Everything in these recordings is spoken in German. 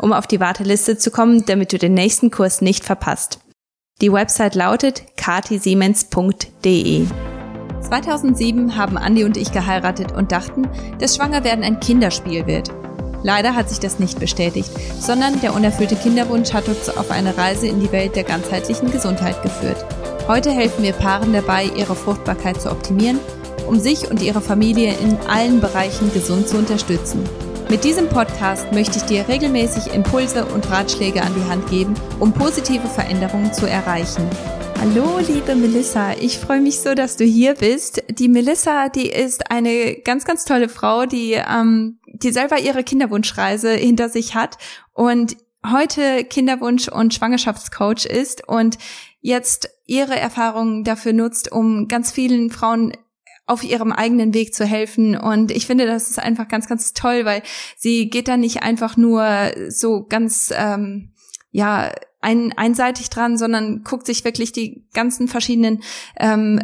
um auf die Warteliste zu kommen, damit du den nächsten Kurs nicht verpasst. Die Website lautet katisiemens.de. 2007 haben Andi und ich geheiratet und dachten, dass Schwangerwerden ein Kinderspiel wird. Leider hat sich das nicht bestätigt, sondern der unerfüllte Kinderwunsch hat uns auf eine Reise in die Welt der ganzheitlichen Gesundheit geführt. Heute helfen wir Paaren dabei, ihre Fruchtbarkeit zu optimieren, um sich und ihre Familie in allen Bereichen gesund zu unterstützen. Mit diesem Podcast möchte ich dir regelmäßig Impulse und Ratschläge an die Hand geben, um positive Veränderungen zu erreichen. Hallo, liebe Melissa. Ich freue mich so, dass du hier bist. Die Melissa, die ist eine ganz, ganz tolle Frau, die, ähm, die selber ihre Kinderwunschreise hinter sich hat und heute Kinderwunsch- und Schwangerschaftscoach ist und jetzt ihre Erfahrungen dafür nutzt, um ganz vielen Frauen auf ihrem eigenen Weg zu helfen. Und ich finde, das ist einfach ganz, ganz toll, weil sie geht da nicht einfach nur so ganz, ähm, ja, ein, einseitig dran, sondern guckt sich wirklich die ganzen verschiedenen ähm,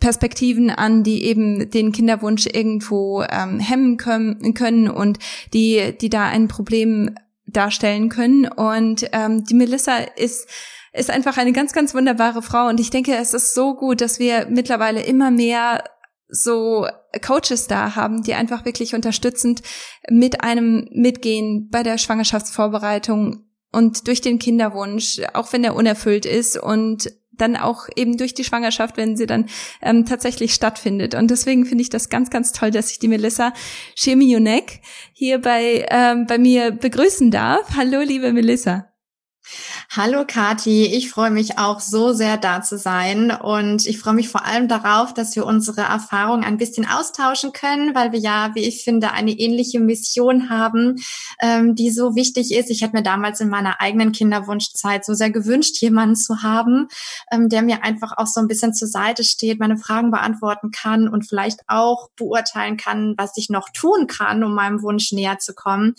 Perspektiven an, die eben den Kinderwunsch irgendwo ähm, hemmen können, können und die, die da ein Problem darstellen können. Und ähm, die Melissa ist ist einfach eine ganz, ganz wunderbare Frau. Und ich denke, es ist so gut, dass wir mittlerweile immer mehr so Coaches da haben, die einfach wirklich unterstützend mit einem mitgehen bei der Schwangerschaftsvorbereitung und durch den Kinderwunsch, auch wenn er unerfüllt ist und dann auch eben durch die Schwangerschaft, wenn sie dann ähm, tatsächlich stattfindet. Und deswegen finde ich das ganz, ganz toll, dass ich die Melissa Chemionek hier bei, ähm, bei mir begrüßen darf. Hallo, liebe Melissa. Hallo Kati, ich freue mich auch so sehr da zu sein und ich freue mich vor allem darauf, dass wir unsere Erfahrungen ein bisschen austauschen können, weil wir ja, wie ich finde, eine ähnliche Mission haben, ähm, die so wichtig ist. Ich hätte mir damals in meiner eigenen Kinderwunschzeit so sehr gewünscht, jemanden zu haben, ähm, der mir einfach auch so ein bisschen zur Seite steht, meine Fragen beantworten kann und vielleicht auch beurteilen kann, was ich noch tun kann, um meinem Wunsch näher zu kommen.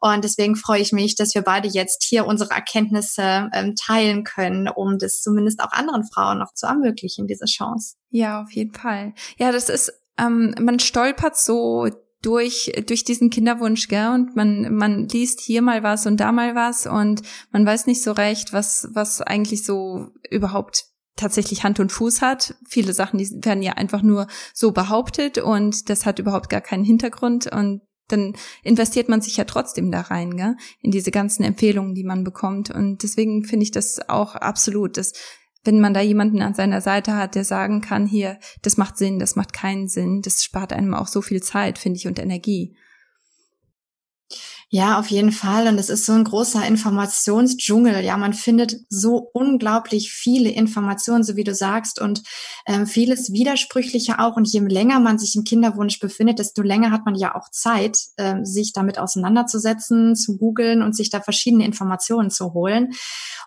Und deswegen freue ich mich, dass wir beide jetzt hier unsere Erkenntnisse ähm, teilen können, um das zumindest auch anderen Frauen noch zu ermöglichen, diese Chance. Ja, auf jeden Fall. Ja, das ist, ähm, man stolpert so durch durch diesen Kinderwunsch, gell? Und man man liest hier mal was und da mal was und man weiß nicht so recht, was was eigentlich so überhaupt tatsächlich Hand und Fuß hat. Viele Sachen, die werden ja einfach nur so behauptet und das hat überhaupt gar keinen Hintergrund und dann investiert man sich ja trotzdem da rein, gell? in diese ganzen Empfehlungen, die man bekommt. Und deswegen finde ich das auch absolut, dass wenn man da jemanden an seiner Seite hat, der sagen kann, hier, das macht Sinn, das macht keinen Sinn, das spart einem auch so viel Zeit, finde ich, und Energie. Ja, auf jeden Fall. Und es ist so ein großer Informationsdschungel. Ja, man findet so unglaublich viele Informationen, so wie du sagst, und ähm, vieles widersprüchliche auch. Und je länger man sich im Kinderwunsch befindet, desto länger hat man ja auch Zeit, ähm, sich damit auseinanderzusetzen, zu googeln und sich da verschiedene Informationen zu holen.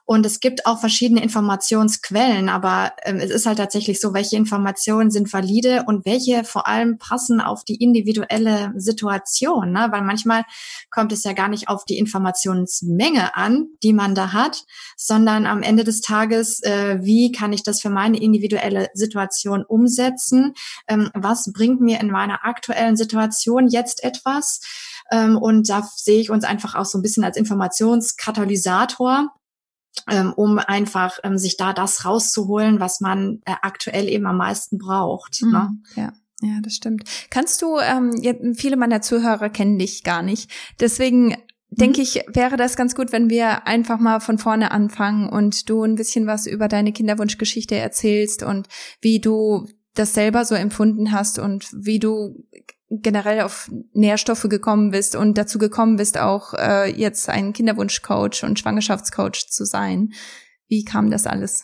Und es gibt auch verschiedene Informationsquellen, aber ähm, es ist halt tatsächlich so, welche Informationen sind valide und welche vor allem passen auf die individuelle Situation. Ne? Weil manchmal kommt es ja gar nicht auf die Informationsmenge an, die man da hat, sondern am Ende des Tages, äh, wie kann ich das für meine individuelle Situation umsetzen? Ähm, was bringt mir in meiner aktuellen Situation jetzt etwas? Ähm, und da sehe ich uns einfach auch so ein bisschen als Informationskatalysator ähm, um einfach ähm, sich da das rauszuholen, was man äh, aktuell eben am meisten braucht. Mhm, ne? Ja. Ja, das stimmt. Kannst du, ähm, viele meiner Zuhörer kennen dich gar nicht. Deswegen denke mhm. ich, wäre das ganz gut, wenn wir einfach mal von vorne anfangen und du ein bisschen was über deine Kinderwunschgeschichte erzählst und wie du das selber so empfunden hast und wie du generell auf Nährstoffe gekommen bist und dazu gekommen bist, auch äh, jetzt ein Kinderwunschcoach und Schwangerschaftscoach zu sein. Wie kam das alles?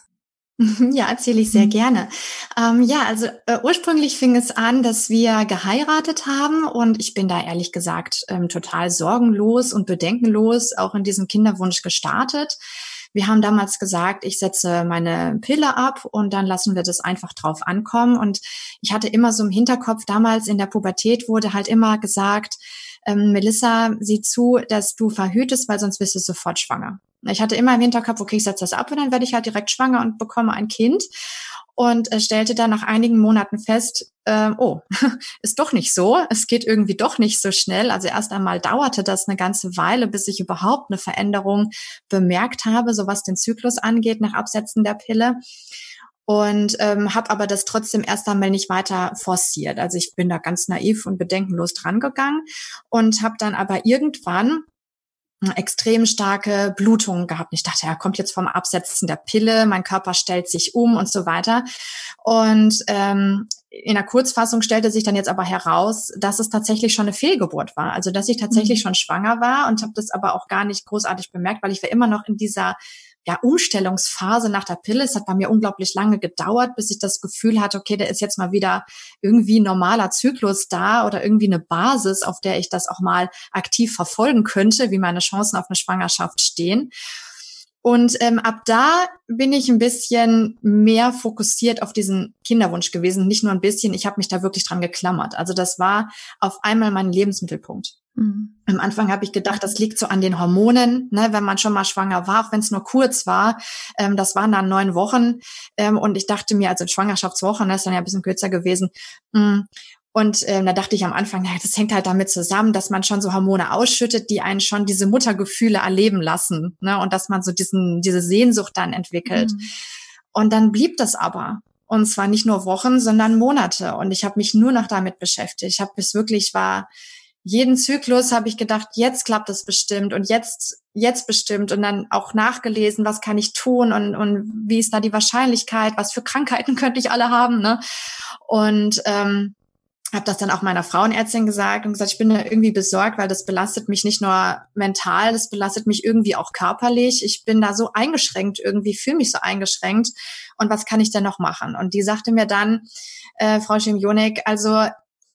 Ja, erzähle ich sehr mhm. gerne. Ähm, ja, also äh, ursprünglich fing es an, dass wir geheiratet haben und ich bin da ehrlich gesagt ähm, total sorgenlos und bedenkenlos auch in diesem Kinderwunsch gestartet. Wir haben damals gesagt, ich setze meine Pille ab und dann lassen wir das einfach drauf ankommen. Und ich hatte immer so im Hinterkopf, damals in der Pubertät wurde halt immer gesagt, ähm, Melissa, sieh zu, dass du verhütest, weil sonst bist du sofort schwanger. Ich hatte immer im Hinterkopf, okay, ich setze das ab und dann werde ich halt direkt schwanger und bekomme ein Kind. Und äh, stellte dann nach einigen Monaten fest, äh, oh, ist doch nicht so. Es geht irgendwie doch nicht so schnell. Also erst einmal dauerte das eine ganze Weile, bis ich überhaupt eine Veränderung bemerkt habe, so was den Zyklus angeht, nach Absetzen der Pille und ähm, habe aber das trotzdem erst einmal nicht weiter forciert. Also ich bin da ganz naiv und bedenkenlos drangegangen und habe dann aber irgendwann extrem starke Blutungen gehabt. Ich dachte, er kommt jetzt vom Absetzen der Pille, mein Körper stellt sich um und so weiter. Und ähm, in der Kurzfassung stellte sich dann jetzt aber heraus, dass es tatsächlich schon eine Fehlgeburt war. Also dass ich tatsächlich mhm. schon schwanger war und habe das aber auch gar nicht großartig bemerkt, weil ich war immer noch in dieser ja, Umstellungsphase nach der Pille. Es hat bei mir unglaublich lange gedauert, bis ich das Gefühl hatte, okay, da ist jetzt mal wieder irgendwie normaler Zyklus da oder irgendwie eine Basis, auf der ich das auch mal aktiv verfolgen könnte, wie meine Chancen auf eine Schwangerschaft stehen. Und ähm, ab da bin ich ein bisschen mehr fokussiert auf diesen Kinderwunsch gewesen. Nicht nur ein bisschen, ich habe mich da wirklich dran geklammert. Also das war auf einmal mein Lebensmittelpunkt. Mhm. Am Anfang habe ich gedacht, das liegt so an den Hormonen, ne, wenn man schon mal schwanger war, auch wenn es nur kurz war. Ähm, das waren dann neun Wochen. Ähm, und ich dachte mir, also Schwangerschaftswochen, das ne, ist dann ja ein bisschen kürzer gewesen. Mm, und ähm, da dachte ich am Anfang, naja, das hängt halt damit zusammen, dass man schon so Hormone ausschüttet, die einen schon diese Muttergefühle erleben lassen. Ne? Und dass man so diesen, diese Sehnsucht dann entwickelt. Mhm. Und dann blieb das aber. Und zwar nicht nur Wochen, sondern Monate. Und ich habe mich nur noch damit beschäftigt. Ich habe bis wirklich war jeden Zyklus habe ich gedacht, jetzt klappt es bestimmt und jetzt jetzt bestimmt und dann auch nachgelesen, was kann ich tun und, und wie ist da die Wahrscheinlichkeit, was für Krankheiten könnte ich alle haben, ne? Und ähm, habe das dann auch meiner Frauenärztin gesagt und gesagt, ich bin da irgendwie besorgt, weil das belastet mich nicht nur mental, das belastet mich irgendwie auch körperlich. Ich bin da so eingeschränkt irgendwie, fühle mich so eingeschränkt. Und was kann ich denn noch machen? Und die sagte mir dann, äh, Frau Schimionek, also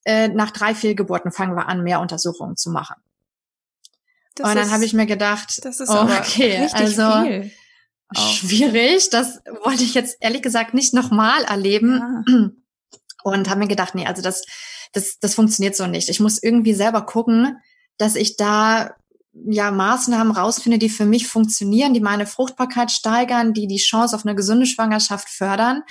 äh, nach drei Fehlgeburten fangen wir an, mehr Untersuchungen zu machen. Das und dann habe ich mir gedacht, das ist oh, okay, also viel. schwierig. Das wollte ich jetzt ehrlich gesagt nicht nochmal erleben. Ja. Und habe mir gedacht, nee, also das, das, das funktioniert so nicht. Ich muss irgendwie selber gucken, dass ich da ja Maßnahmen rausfinde, die für mich funktionieren, die meine Fruchtbarkeit steigern, die die Chance auf eine gesunde Schwangerschaft fördern.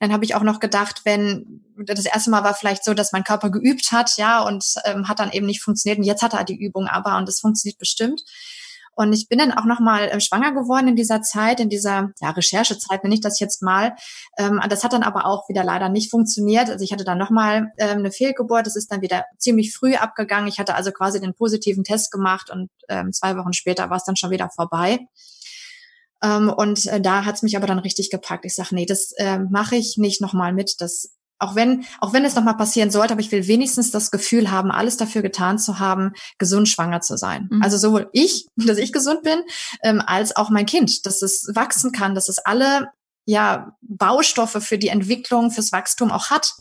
Dann habe ich auch noch gedacht, wenn das erste Mal war vielleicht so, dass mein Körper geübt hat, ja, und ähm, hat dann eben nicht funktioniert. Und jetzt hat er die Übung aber und es funktioniert bestimmt. Und ich bin dann auch nochmal äh, schwanger geworden in dieser Zeit, in dieser ja, Recherchezeit, nenne ich das jetzt mal. Ähm, das hat dann aber auch wieder leider nicht funktioniert. Also ich hatte dann nochmal ähm, eine Fehlgeburt. Das ist dann wieder ziemlich früh abgegangen. Ich hatte also quasi den positiven Test gemacht und ähm, zwei Wochen später war es dann schon wieder vorbei. Ähm, und äh, da hat's mich aber dann richtig gepackt. Ich sage, nee, das äh, mache ich nicht nochmal mit. Das auch wenn, auch wenn es nochmal passieren sollte, aber ich will wenigstens das Gefühl haben, alles dafür getan zu haben, gesund schwanger zu sein. Mhm. Also sowohl ich, dass ich gesund bin, ähm, als auch mein Kind, dass es wachsen kann, dass es alle ja Baustoffe für die Entwicklung, fürs Wachstum auch hat.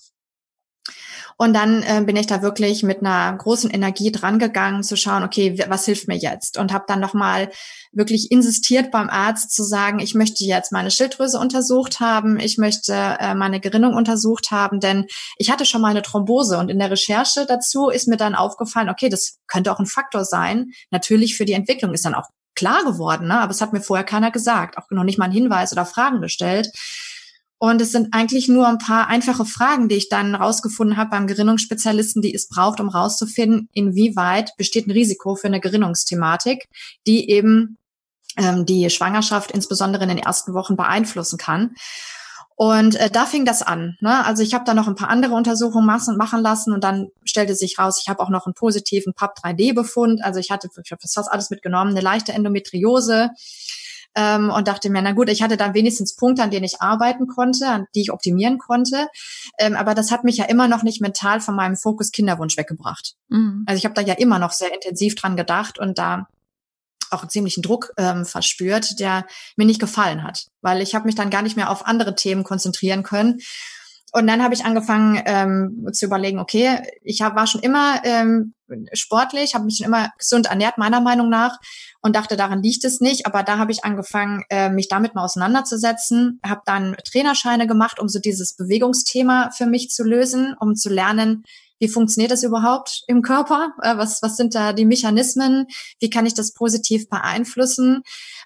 Und dann äh, bin ich da wirklich mit einer großen Energie dran gegangen, zu schauen, okay, was hilft mir jetzt? Und habe dann nochmal wirklich insistiert beim Arzt zu sagen, ich möchte jetzt meine Schilddrüse untersucht haben, ich möchte äh, meine Gerinnung untersucht haben, denn ich hatte schon mal eine Thrombose und in der Recherche dazu ist mir dann aufgefallen, okay, das könnte auch ein Faktor sein. Natürlich für die Entwicklung ist dann auch klar geworden, ne? aber es hat mir vorher keiner gesagt, auch noch nicht mal einen Hinweis oder Fragen gestellt. Und es sind eigentlich nur ein paar einfache Fragen, die ich dann rausgefunden habe beim Gerinnungsspezialisten, die es braucht, um rauszufinden, inwieweit besteht ein Risiko für eine Gerinnungsthematik, die eben ähm, die Schwangerschaft insbesondere in den ersten Wochen beeinflussen kann. Und äh, da fing das an. Ne? Also ich habe da noch ein paar andere Untersuchungen machen lassen und dann stellte sich raus, ich habe auch noch einen positiven PAP-3D-Befund. Also ich hatte ich hab fast alles mitgenommen, eine leichte Endometriose ähm, und dachte mir, na gut, ich hatte da wenigstens Punkte, an denen ich arbeiten konnte, an die ich optimieren konnte. Ähm, aber das hat mich ja immer noch nicht mental von meinem Fokus Kinderwunsch weggebracht. Mhm. Also ich habe da ja immer noch sehr intensiv dran gedacht und da auch einen ziemlichen Druck ähm, verspürt, der mir nicht gefallen hat, weil ich habe mich dann gar nicht mehr auf andere Themen konzentrieren können. Und dann habe ich angefangen ähm, zu überlegen, okay, ich hab, war schon immer ähm, sportlich, habe mich schon immer gesund ernährt, meiner Meinung nach, und dachte, daran liegt es nicht. Aber da habe ich angefangen, äh, mich damit mal auseinanderzusetzen, habe dann Trainerscheine gemacht, um so dieses Bewegungsthema für mich zu lösen, um zu lernen, wie funktioniert das überhaupt im Körper? Äh, was, was sind da die Mechanismen? Wie kann ich das positiv beeinflussen?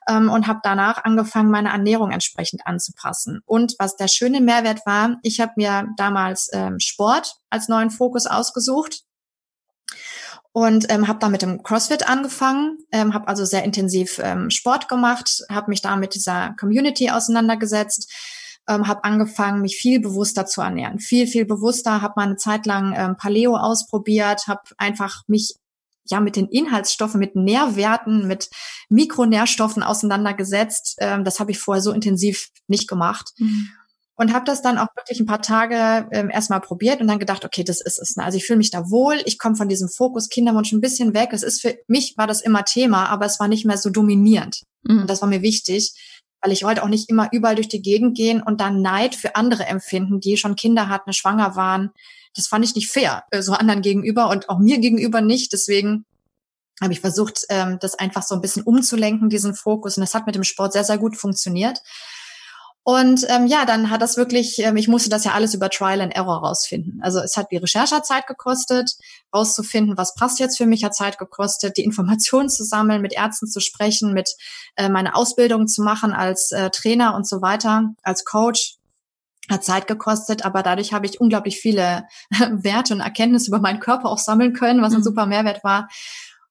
Ähm, und habe danach angefangen, meine Ernährung entsprechend anzupassen. Und was der schöne Mehrwert war, ich habe mir damals ähm, Sport als neuen Fokus ausgesucht und ähm, habe da mit dem CrossFit angefangen, ähm, habe also sehr intensiv ähm, Sport gemacht, habe mich da mit dieser Community auseinandergesetzt, ähm, habe angefangen, mich viel bewusster zu ernähren, viel viel bewusster, habe mal eine Zeit lang ähm, Paleo ausprobiert, habe einfach mich ja mit den Inhaltsstoffen, mit Nährwerten, mit Mikronährstoffen auseinandergesetzt. Ähm, das habe ich vorher so intensiv nicht gemacht. Mhm und habe das dann auch wirklich ein paar Tage ähm, erstmal probiert und dann gedacht, okay, das ist es. Ne? Also ich fühle mich da wohl, ich komme von diesem Fokus Kinderwunsch ein bisschen weg. Es ist für mich war das immer Thema, aber es war nicht mehr so dominierend. Mhm. Und das war mir wichtig, weil ich wollte auch nicht immer überall durch die Gegend gehen und dann Neid für andere empfinden, die schon Kinder hatten, schwanger waren. Das fand ich nicht fair, äh, so anderen gegenüber und auch mir gegenüber nicht. Deswegen habe ich versucht, ähm, das einfach so ein bisschen umzulenken, diesen Fokus. Und das hat mit dem Sport sehr, sehr gut funktioniert. Und ähm, ja, dann hat das wirklich, ähm, ich musste das ja alles über Trial and Error rausfinden. Also es hat die Recherche Zeit gekostet, rauszufinden, was passt jetzt für mich, hat Zeit gekostet, die Informationen zu sammeln, mit Ärzten zu sprechen, mit äh, meine Ausbildung zu machen als äh, Trainer und so weiter, als Coach. Hat Zeit gekostet, aber dadurch habe ich unglaublich viele Werte und Erkenntnisse über meinen Körper auch sammeln können, was ein mhm. super Mehrwert war.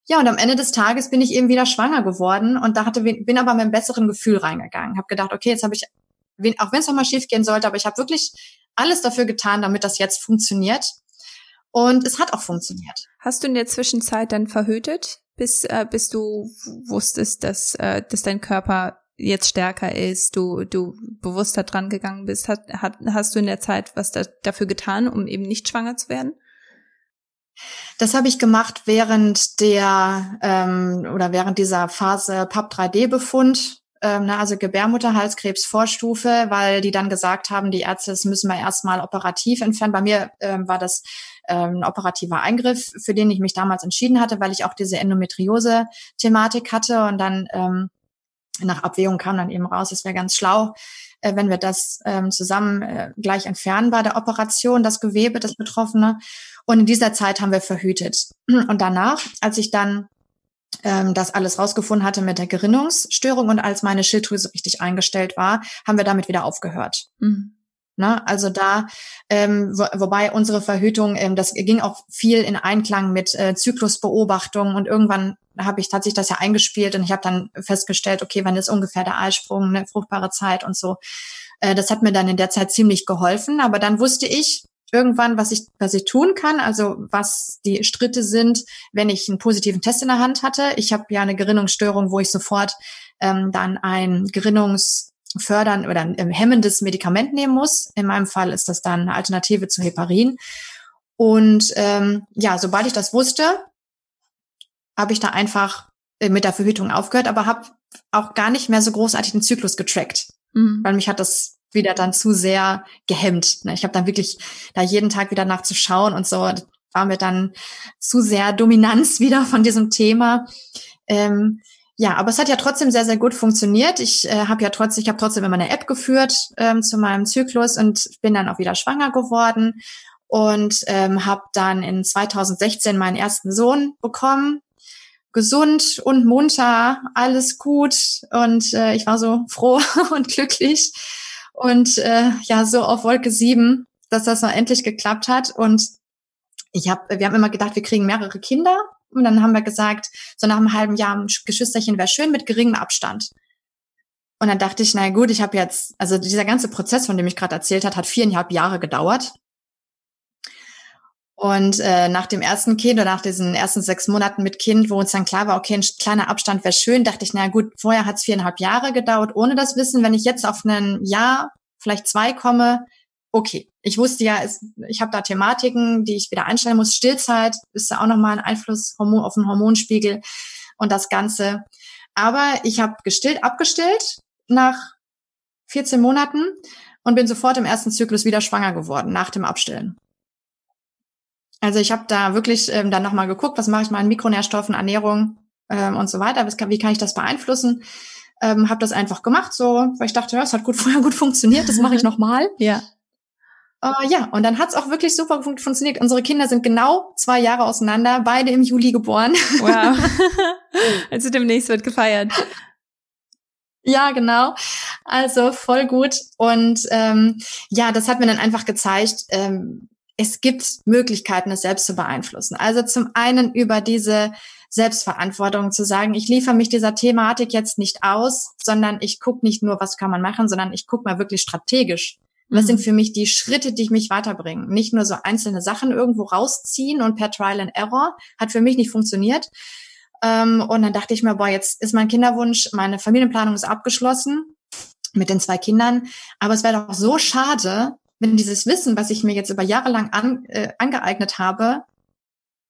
Ja, und am Ende des Tages bin ich eben wieder schwanger geworden und da hatte bin aber mit einem besseren Gefühl reingegangen. Habe gedacht, okay, jetzt habe ich auch wenn es nochmal schief gehen sollte, aber ich habe wirklich alles dafür getan, damit das jetzt funktioniert. Und es hat auch funktioniert. Hast du in der Zwischenzeit dann verhütet, bis, äh, bis du wusstest, dass, äh, dass dein Körper jetzt stärker ist, du, du bewusster dran gegangen bist? Hat, hat, hast du in der Zeit was da, dafür getan, um eben nicht schwanger zu werden? Das habe ich gemacht während der ähm, oder während dieser Phase PAP 3D-Befund ähm, ne, also Gebärmutterhalskrebs Vorstufe, weil die dann gesagt haben, die Ärzte, das müssen wir erstmal operativ entfernen. Bei mir ähm, war das ähm, ein operativer Eingriff, für den ich mich damals entschieden hatte, weil ich auch diese Endometriose-Thematik hatte und dann ähm, nach Abwägung kam dann eben raus, es wäre ganz schlau, äh, wenn wir das ähm, zusammen äh, gleich entfernen bei der Operation, das Gewebe, das Betroffene. Und in dieser Zeit haben wir verhütet. Und danach, als ich dann ähm, das alles rausgefunden hatte mit der Gerinnungsstörung und als meine Schilddrüse richtig eingestellt war, haben wir damit wieder aufgehört. Mhm. Ne? Also da, ähm, wo, wobei unsere Verhütung, ähm, das ging auch viel in Einklang mit äh, Zyklusbeobachtung und irgendwann habe ich tatsächlich das ja eingespielt und ich habe dann festgestellt, okay, wann ist ungefähr der Eisprung, eine fruchtbare Zeit und so. Äh, das hat mir dann in der Zeit ziemlich geholfen, aber dann wusste ich, irgendwann, was ich, was ich tun kann, also was die Stritte sind, wenn ich einen positiven Test in der Hand hatte. Ich habe ja eine Gerinnungsstörung, wo ich sofort ähm, dann ein Gerinnungsfördern oder ein ähm, hemmendes Medikament nehmen muss. In meinem Fall ist das dann eine Alternative zu Heparin. Und ähm, ja, sobald ich das wusste, habe ich da einfach äh, mit der Verhütung aufgehört, aber habe auch gar nicht mehr so großartig den Zyklus getrackt, mhm. weil mich hat das wieder dann zu sehr gehemmt. Ne? Ich habe dann wirklich da jeden Tag wieder nachzuschauen und so war mir dann zu sehr Dominanz wieder von diesem Thema. Ähm, ja, aber es hat ja trotzdem sehr, sehr gut funktioniert. Ich äh, habe ja trotzdem, ich habe trotzdem immer eine App geführt ähm, zu meinem Zyklus und bin dann auch wieder schwanger geworden und ähm, habe dann in 2016 meinen ersten Sohn bekommen. Gesund und munter, alles gut und äh, ich war so froh und glücklich und äh, ja, so auf Wolke sieben, dass das mal endlich geklappt hat. Und ich habe, wir haben immer gedacht, wir kriegen mehrere Kinder. Und dann haben wir gesagt, so nach einem halben Jahr ein Geschwisterchen wäre schön mit geringem Abstand. Und dann dachte ich, na gut, ich habe jetzt, also dieser ganze Prozess, von dem ich gerade erzählt hat, hat viereinhalb Jahre gedauert. Und äh, nach dem ersten Kind oder nach diesen ersten sechs Monaten mit Kind, wo uns dann klar war, okay, ein kleiner Abstand wäre schön, dachte ich, na gut, vorher hat es viereinhalb Jahre gedauert, ohne das Wissen. Wenn ich jetzt auf ein Jahr, vielleicht zwei komme, okay. Ich wusste ja, es, ich habe da Thematiken, die ich wieder einstellen muss. Stillzeit ist ja auch nochmal ein Einfluss auf den Hormonspiegel und das Ganze. Aber ich habe gestillt, abgestillt nach 14 Monaten und bin sofort im ersten Zyklus wieder schwanger geworden nach dem Abstillen. Also ich habe da wirklich ähm, dann nochmal geguckt, was mache ich mal an Mikronährstoffen, Ernährung ähm, und so weiter. Wie kann ich das beeinflussen? Ähm, habe das einfach gemacht, so, weil ich dachte, ja, es hat gut vorher gut funktioniert, das mache ich nochmal. ja. Uh, ja, und dann hat's auch wirklich super fun funktioniert. Unsere Kinder sind genau zwei Jahre auseinander, beide im Juli geboren. Wow. also demnächst wird gefeiert. Ja, genau. Also voll gut. Und ähm, ja, das hat mir dann einfach gezeigt, ähm, es gibt Möglichkeiten, es selbst zu beeinflussen. Also zum einen über diese Selbstverantwortung zu sagen, ich liefere mich dieser Thematik jetzt nicht aus, sondern ich gucke nicht nur, was kann man machen, sondern ich gucke mal wirklich strategisch was sind mhm. für mich die Schritte, die mich weiterbringen? Nicht nur so einzelne Sachen irgendwo rausziehen und per Trial and Error hat für mich nicht funktioniert. Ähm, und dann dachte ich mir, boah, jetzt ist mein Kinderwunsch, meine Familienplanung ist abgeschlossen mit den zwei Kindern. Aber es wäre doch so schade, wenn dieses Wissen, was ich mir jetzt über Jahre lang an, äh, angeeignet habe,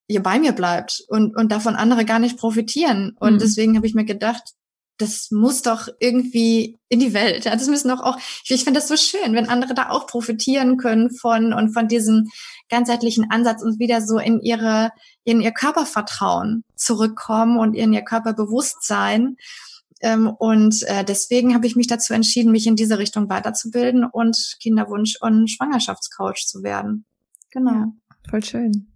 hier bei mir bleibt und, und davon andere gar nicht profitieren. Und mhm. deswegen habe ich mir gedacht, das muss doch irgendwie in die Welt. Ja, das müssen doch auch, ich, ich finde das so schön, wenn andere da auch profitieren können von und von diesem ganzheitlichen Ansatz und wieder so in ihre, in ihr Körpervertrauen zurückkommen und in ihr Körperbewusstsein. Ähm, und äh, deswegen habe ich mich dazu entschieden, mich in diese Richtung weiterzubilden und Kinderwunsch- und Schwangerschaftscoach zu werden. Genau. Ja, voll schön.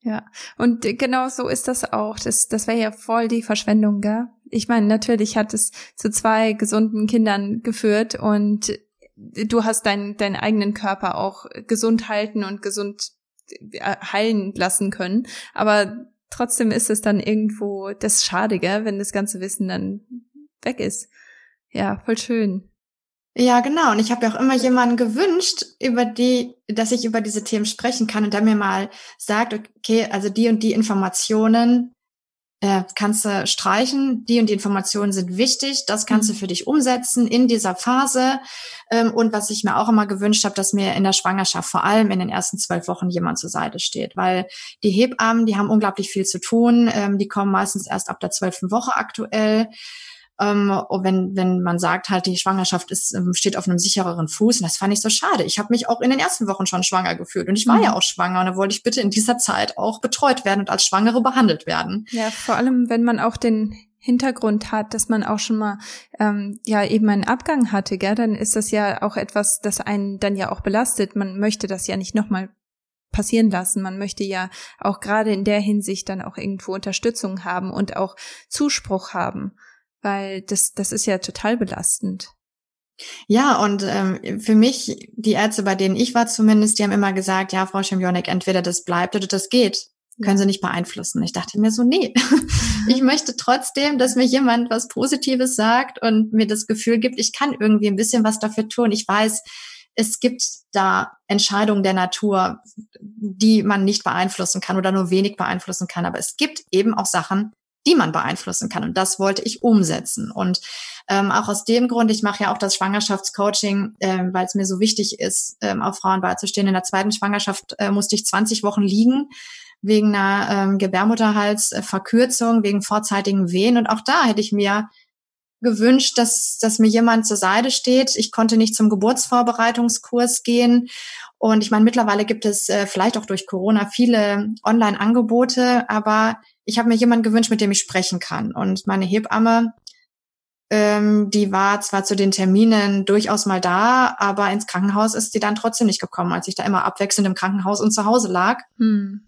Ja, und genau so ist das auch. Das, das wäre ja voll die Verschwendung, gell? Ich meine, natürlich hat es zu zwei gesunden Kindern geführt und du hast deinen deinen eigenen Körper auch gesund halten und gesund äh, heilen lassen können. Aber trotzdem ist es dann irgendwo das Schade, gell, wenn das ganze Wissen dann weg ist. Ja, voll schön. Ja, genau. Und ich habe ja auch immer jemanden gewünscht, über die, dass ich über diese Themen sprechen kann und der mir mal sagt, okay, also die und die Informationen äh, kannst du streichen, die und die Informationen sind wichtig, das kannst mhm. du für dich umsetzen in dieser Phase. Ähm, und was ich mir auch immer gewünscht habe, dass mir in der Schwangerschaft vor allem in den ersten zwölf Wochen jemand zur Seite steht, weil die Hebammen, die haben unglaublich viel zu tun, ähm, die kommen meistens erst ab der zwölften Woche aktuell. Ähm, wenn, wenn man sagt, halt, die Schwangerschaft ist, ähm, steht auf einem sichereren Fuß. Und das fand ich so schade. Ich habe mich auch in den ersten Wochen schon schwanger gefühlt. Und ich war mhm. ja auch schwanger. Und da wollte ich bitte in dieser Zeit auch betreut werden und als Schwangere behandelt werden. Ja, vor allem, wenn man auch den Hintergrund hat, dass man auch schon mal ähm, ja eben einen Abgang hatte, gell, dann ist das ja auch etwas, das einen dann ja auch belastet. Man möchte das ja nicht nochmal passieren lassen. Man möchte ja auch gerade in der Hinsicht dann auch irgendwo Unterstützung haben und auch Zuspruch haben weil das, das ist ja total belastend. Ja, und ähm, für mich, die Ärzte, bei denen ich war zumindest, die haben immer gesagt, ja, Frau Schemionek, entweder das bleibt oder das geht. Können sie nicht beeinflussen. Ich dachte mir so, nee, ich möchte trotzdem, dass mir jemand was Positives sagt und mir das Gefühl gibt, ich kann irgendwie ein bisschen was dafür tun. Ich weiß, es gibt da Entscheidungen der Natur, die man nicht beeinflussen kann oder nur wenig beeinflussen kann. Aber es gibt eben auch Sachen, die man beeinflussen kann. Und das wollte ich umsetzen. Und ähm, auch aus dem Grund, ich mache ja auch das Schwangerschaftscoaching, ähm, weil es mir so wichtig ist, ähm, auf Frauen beizustehen. In der zweiten Schwangerschaft äh, musste ich 20 Wochen liegen wegen einer ähm, Gebärmutterhalsverkürzung, wegen vorzeitigen Wehen. Und auch da hätte ich mir gewünscht, dass, dass mir jemand zur Seite steht. Ich konnte nicht zum Geburtsvorbereitungskurs gehen. Und ich meine, mittlerweile gibt es äh, vielleicht auch durch Corona viele Online-Angebote, aber ich habe mir jemanden gewünscht, mit dem ich sprechen kann. Und meine Hebamme, ähm, die war zwar zu den Terminen durchaus mal da, aber ins Krankenhaus ist sie dann trotzdem nicht gekommen, als ich da immer abwechselnd im Krankenhaus und zu Hause lag. Hm.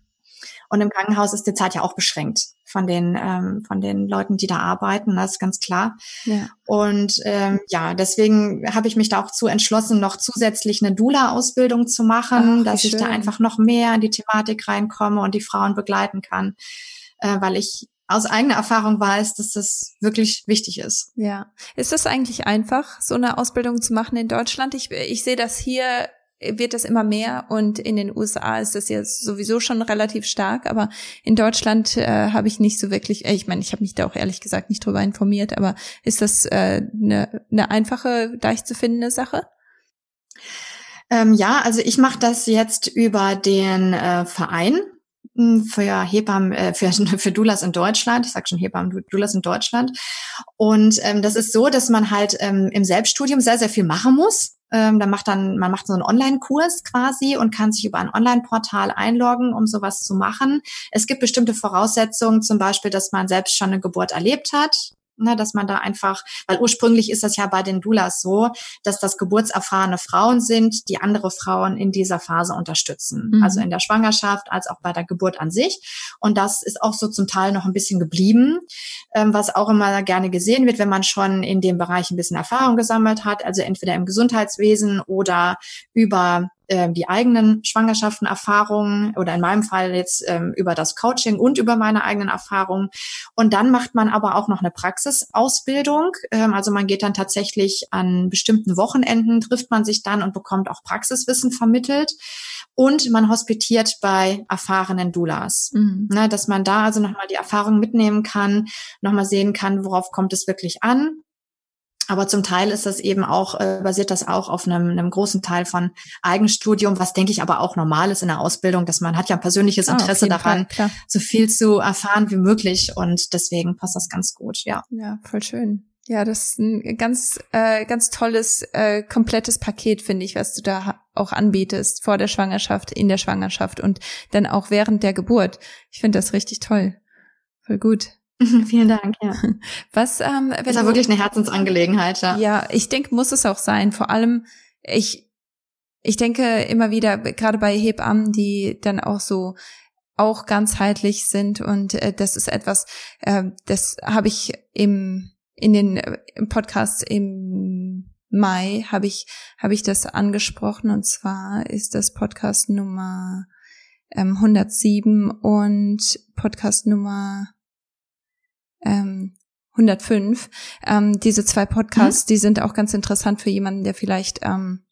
Und im Krankenhaus ist die Zeit ja auch beschränkt von den ähm, von den Leuten, die da arbeiten, das ist ganz klar. Ja. Und ähm, ja, deswegen habe ich mich da auch zu entschlossen, noch zusätzlich eine Dula-Ausbildung zu machen, Ach, dass ich da einfach noch mehr in die Thematik reinkomme und die Frauen begleiten kann äh, weil ich aus eigener Erfahrung weiß, dass das wirklich wichtig ist. Ja. Ist das eigentlich einfach, so eine Ausbildung zu machen in Deutschland? Ich, ich sehe das hier wird das immer mehr und in den USA ist das jetzt sowieso schon relativ stark, aber in Deutschland äh, habe ich nicht so wirklich, äh, ich meine, ich habe mich da auch ehrlich gesagt nicht drüber informiert, aber ist das eine äh, ne, ne einfache, leicht zu findende Sache? Ähm, ja, also ich mache das jetzt über den äh, Verein für Hebammen, äh, für, für Doulas in Deutschland. Ich sage schon Hebammen, Doulas in Deutschland. Und ähm, das ist so, dass man halt ähm, im Selbststudium sehr, sehr viel machen muss. Ähm, da macht dann, man macht so einen Online-Kurs quasi und kann sich über ein Online-Portal einloggen, um sowas zu machen. Es gibt bestimmte Voraussetzungen, zum Beispiel, dass man selbst schon eine Geburt erlebt hat ne, dass man da einfach, weil ursprünglich ist das ja bei den Doulas so, dass das geburtserfahrene Frauen sind, die andere Frauen in dieser Phase unterstützen. Mhm. Also in der Schwangerschaft als auch bei der Geburt an sich. Und das ist auch so zum Teil noch ein bisschen geblieben, ähm, was auch immer gerne gesehen wird, wenn man schon in dem Bereich ein bisschen Erfahrung gesammelt hat, also entweder im Gesundheitswesen oder über äh, die eigenen Schwangerschaften, Erfahrungen oder in meinem Fall jetzt ähm, über das Coaching und über meine eigenen Erfahrungen. Und dann macht man aber auch noch eine Praxisausbildung. Ähm, also man geht dann tatsächlich an bestimmten Wochenenden, trifft man sich dann und bekommt auch Praxiswissen vermittelt. Und man hospitiert bei erfahrenen Doulas. Mhm. Ne, dass man da also nochmal die Erfahrung mitnehmen kann, nochmal sehen kann, worauf kommt es wirklich an aber zum Teil ist das eben auch, äh, basiert das auch auf einem, einem großen Teil von Eigenstudium, was denke ich aber auch normal ist in der Ausbildung, dass man hat ja ein persönliches ah, Interesse ah, daran, Fall, so viel zu erfahren wie möglich und deswegen passt das ganz gut, ja. Ja, voll schön. Ja, das ist ein ganz, äh, ganz tolles, äh, komplettes Paket, finde ich, was du da auch anbietest, vor der Schwangerschaft, in der Schwangerschaft und dann auch während der Geburt. Ich finde das richtig toll. Voll gut. Vielen Dank, ja. Was, ähm, wenn ist ja wirklich eine Herzensangelegenheit, ja. Ja, ich denke, muss es auch sein. Vor allem, ich, ich denke immer wieder, gerade bei Hebammen, die dann auch so auch ganzheitlich sind und äh, das ist etwas, äh, das habe ich im in den äh, im Podcast im Mai habe ich habe ich das angesprochen und zwar ist das Podcast Nummer ähm, 107 und Podcast Nummer ähm, 105. Ähm, diese zwei Podcasts, mhm. die sind auch ganz interessant für jemanden, der vielleicht ähm,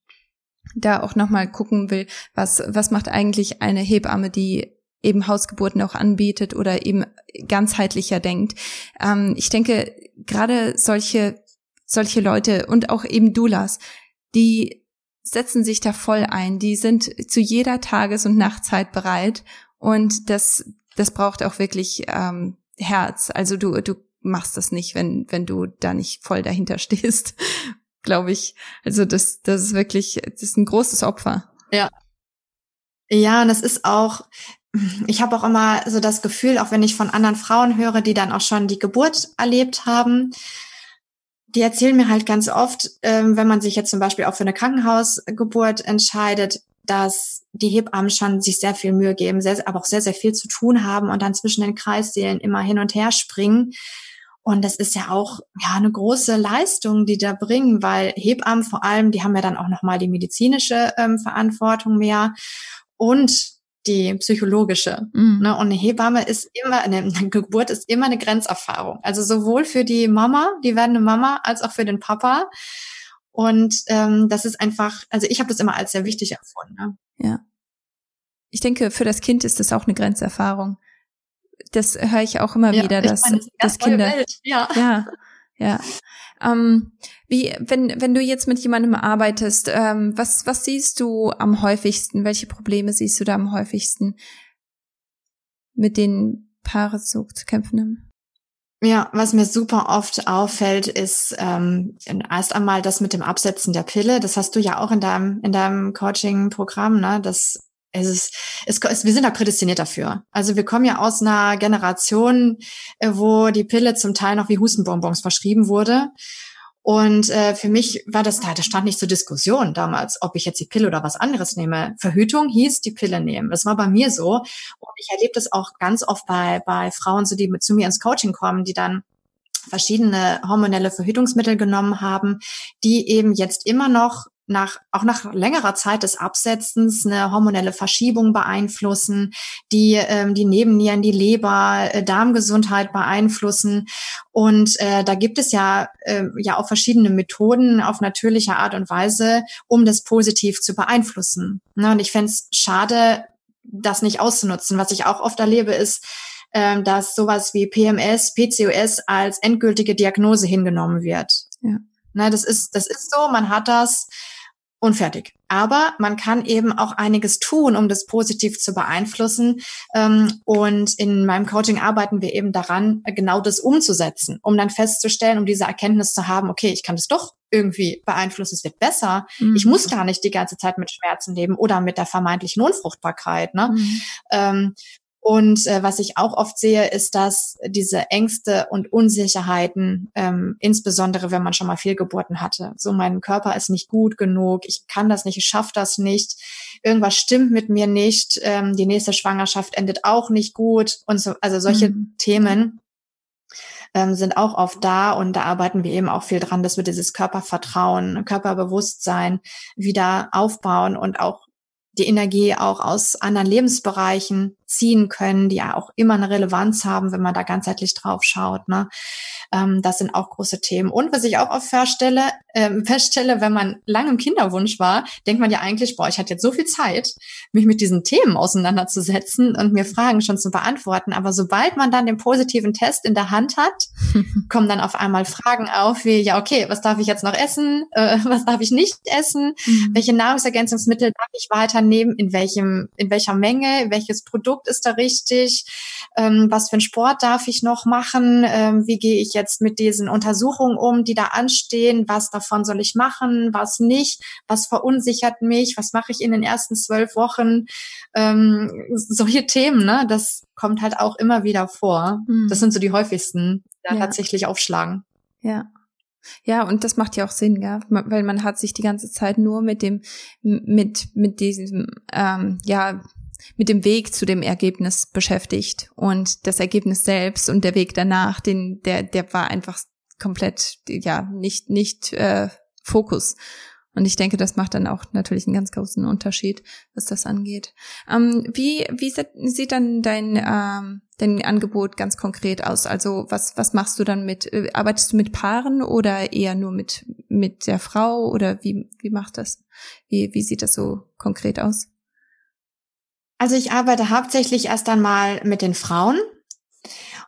da auch nochmal gucken will, was, was macht eigentlich eine Hebamme, die eben Hausgeburten auch anbietet oder eben ganzheitlicher denkt. Ähm, ich denke, gerade solche, solche Leute und auch eben Doulas, die setzen sich da voll ein, die sind zu jeder Tages- und Nachtzeit bereit und das, das braucht auch wirklich ähm, Herz. Also du, du machst das nicht, wenn, wenn du da nicht voll dahinter stehst, glaube ich. Also das, das ist wirklich, das ist ein großes Opfer. Ja. Ja, und das ist auch, ich habe auch immer so das Gefühl, auch wenn ich von anderen Frauen höre, die dann auch schon die Geburt erlebt haben, die erzählen mir halt ganz oft, ähm, wenn man sich jetzt zum Beispiel auch für eine Krankenhausgeburt entscheidet, dass die Hebammen schon sich sehr viel Mühe geben, sehr, aber auch sehr, sehr viel zu tun haben und dann zwischen den Kreissälen immer hin und her springen. Und das ist ja auch ja eine große Leistung, die da bringen, weil Hebammen vor allem, die haben ja dann auch noch mal die medizinische ähm, Verantwortung mehr und die psychologische. Mhm. Ne? Und eine Hebamme ist immer, eine, eine Geburt ist immer eine Grenzerfahrung. Also sowohl für die Mama, die werdende Mama, als auch für den Papa. Und ähm, das ist einfach, also ich habe das immer als sehr wichtig erfunden. Ne? Ja. Ich denke, für das Kind ist das auch eine Grenzerfahrung. Das höre ich auch immer ja, wieder, dass, meine, dass Kinder. Welt. Ja. Ja. Ja. Ähm, wie, wenn, wenn du jetzt mit jemandem arbeitest, ähm, was, was siehst du am häufigsten? Welche Probleme siehst du da am häufigsten, mit denen Paare so zu kämpfen haben? Ja, was mir super oft auffällt, ist ähm, erst einmal das mit dem Absetzen der Pille. Das hast du ja auch in deinem in deinem Coaching-Programm, ne? Das es ist, es, es, wir sind da prädestiniert dafür. Also wir kommen ja aus einer Generation, äh, wo die Pille zum Teil noch wie Hustenbonbons verschrieben wurde. Und äh, für mich war das da, das stand nicht zur Diskussion damals, ob ich jetzt die Pille oder was anderes nehme. Verhütung hieß die Pille nehmen. Das war bei mir so. Und ich erlebe das auch ganz oft bei, bei Frauen, so die mit zu mir ins Coaching kommen, die dann verschiedene hormonelle Verhütungsmittel genommen haben, die eben jetzt immer noch nach, auch nach längerer Zeit des Absetzens eine hormonelle Verschiebung beeinflussen, die ähm, die Nebennieren, die Leber, äh, Darmgesundheit beeinflussen. Und äh, da gibt es ja, äh, ja auch verschiedene Methoden auf natürliche Art und Weise, um das positiv zu beeinflussen. Ne? Und ich fände es schade, das nicht auszunutzen. Was ich auch oft erlebe, ist, äh, dass sowas wie PMS, PCOS als endgültige Diagnose hingenommen wird. Ja. Ne, das ist, das ist so, man hat das und fertig. Aber man kann eben auch einiges tun, um das positiv zu beeinflussen. Ähm, und in meinem Coaching arbeiten wir eben daran, genau das umzusetzen, um dann festzustellen, um diese Erkenntnis zu haben, okay, ich kann das doch irgendwie beeinflussen, es wird besser. Mhm. Ich muss gar nicht die ganze Zeit mit Schmerzen leben oder mit der vermeintlichen Unfruchtbarkeit. Ne? Mhm. Und äh, was ich auch oft sehe, ist, dass diese Ängste und Unsicherheiten, ähm, insbesondere wenn man schon mal Fehlgeburten hatte, so mein Körper ist nicht gut genug, ich kann das nicht, ich schaffe das nicht, irgendwas stimmt mit mir nicht, ähm, die nächste Schwangerschaft endet auch nicht gut und so, also solche mhm. Themen ähm, sind auch oft da und da arbeiten wir eben auch viel dran, dass wir dieses Körpervertrauen, Körperbewusstsein wieder aufbauen und auch die Energie auch aus anderen Lebensbereichen ziehen können, die ja auch immer eine Relevanz haben, wenn man da ganzheitlich drauf schaut. Ne? Ähm, das sind auch große Themen. Und was ich auch oft feststelle, ähm, feststelle, wenn man lange im Kinderwunsch war, denkt man ja eigentlich, boah, ich hatte jetzt so viel Zeit, mich mit diesen Themen auseinanderzusetzen und mir Fragen schon zu beantworten. Aber sobald man dann den positiven Test in der Hand hat, kommen dann auf einmal Fragen auf, wie, ja, okay, was darf ich jetzt noch essen? Äh, was darf ich nicht essen? Mhm. Welche Nahrungsergänzungsmittel darf ich weiternehmen? In welchem, in welcher Menge? Welches Produkt Produkt ist da richtig, ähm, was für einen Sport darf ich noch machen, ähm, wie gehe ich jetzt mit diesen Untersuchungen um, die da anstehen, was davon soll ich machen, was nicht, was verunsichert mich, was mache ich in den ersten zwölf Wochen, ähm, solche Themen, ne? Das kommt halt auch immer wieder vor. Mhm. Das sind so die häufigsten, die ja. tatsächlich aufschlagen. Ja. Ja, und das macht ja auch Sinn, ja, weil man hat sich die ganze Zeit nur mit dem, mit, mit diesem, ähm, ja, mit dem Weg zu dem Ergebnis beschäftigt und das Ergebnis selbst und der Weg danach, den der der war einfach komplett ja nicht nicht äh, Fokus. Und ich denke, das macht dann auch natürlich einen ganz großen Unterschied, was das angeht. Ähm, wie wie sieht dann dein ähm, dein Angebot ganz konkret aus? Also was was machst du dann mit? Äh, arbeitest du mit Paaren oder eher nur mit mit der Frau oder wie wie macht das? Wie wie sieht das so konkret aus? Also ich arbeite hauptsächlich erst einmal mit den Frauen.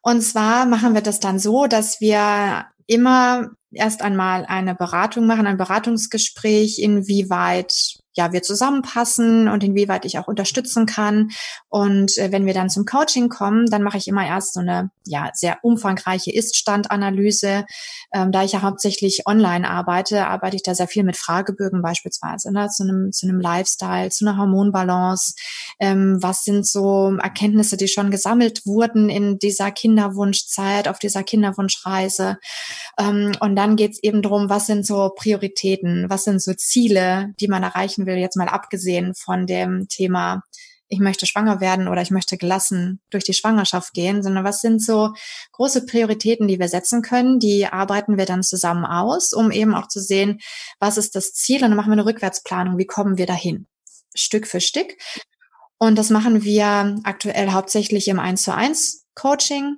Und zwar machen wir das dann so, dass wir immer erst einmal eine Beratung machen, ein Beratungsgespräch, inwieweit ja, wir zusammenpassen und inwieweit ich auch unterstützen kann. Und äh, wenn wir dann zum Coaching kommen, dann mache ich immer erst so eine ja sehr umfangreiche Ist-Stand-Analyse. Ähm, da ich ja hauptsächlich online arbeite, arbeite ich da sehr viel mit Fragebögen beispielsweise, ne, zu einem zu einem Lifestyle, zu einer Hormonbalance. Ähm, was sind so Erkenntnisse, die schon gesammelt wurden in dieser Kinderwunschzeit, auf dieser Kinderwunschreise? Ähm, und dann geht's eben drum, was sind so Prioritäten, was sind so Ziele, die man erreichen will, jetzt mal abgesehen von dem Thema, ich möchte schwanger werden oder ich möchte gelassen durch die Schwangerschaft gehen, sondern was sind so große Prioritäten, die wir setzen können, die arbeiten wir dann zusammen aus, um eben auch zu sehen, was ist das Ziel und dann machen wir eine Rückwärtsplanung, wie kommen wir dahin, Stück für Stück. Und das machen wir aktuell hauptsächlich im 1 zu 1 Coaching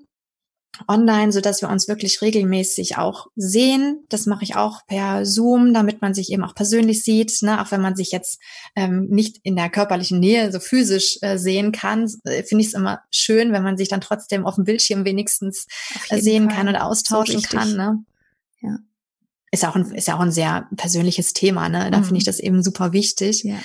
online, so dass wir uns wirklich regelmäßig auch sehen. Das mache ich auch per Zoom, damit man sich eben auch persönlich sieht, ne? auch wenn man sich jetzt ähm, nicht in der körperlichen Nähe so physisch äh, sehen kann, äh, finde ich es immer schön, wenn man sich dann trotzdem auf dem Bildschirm wenigstens äh, sehen Fall. kann und austauschen so kann. Ne? Ja. Ist auch ein, ist ja auch ein sehr persönliches Thema, ne? Da mhm. finde ich das eben super wichtig. Ja.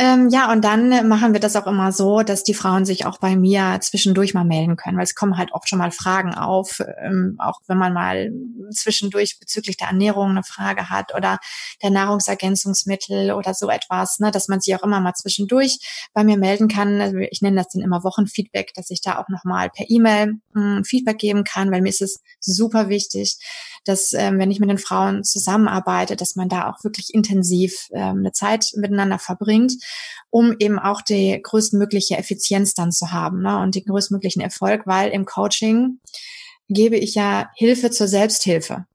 Ähm, ja, und dann machen wir das auch immer so, dass die Frauen sich auch bei mir zwischendurch mal melden können, weil es kommen halt oft schon mal Fragen auf, ähm, auch wenn man mal zwischendurch bezüglich der Ernährung eine Frage hat oder der Nahrungsergänzungsmittel oder so etwas, ne, dass man sich auch immer mal zwischendurch bei mir melden kann. Also ich nenne das dann immer Wochenfeedback, dass ich da auch nochmal per E-Mail hm, Feedback geben kann, weil mir ist es super wichtig, dass ähm, wenn ich mit den Frauen zusammenarbeite, dass man da auch wirklich intensiv ähm, eine Zeit miteinander verbringt, um eben auch die größtmögliche Effizienz dann zu haben ne, und den größtmöglichen Erfolg, weil im Coaching gebe ich ja Hilfe zur Selbsthilfe.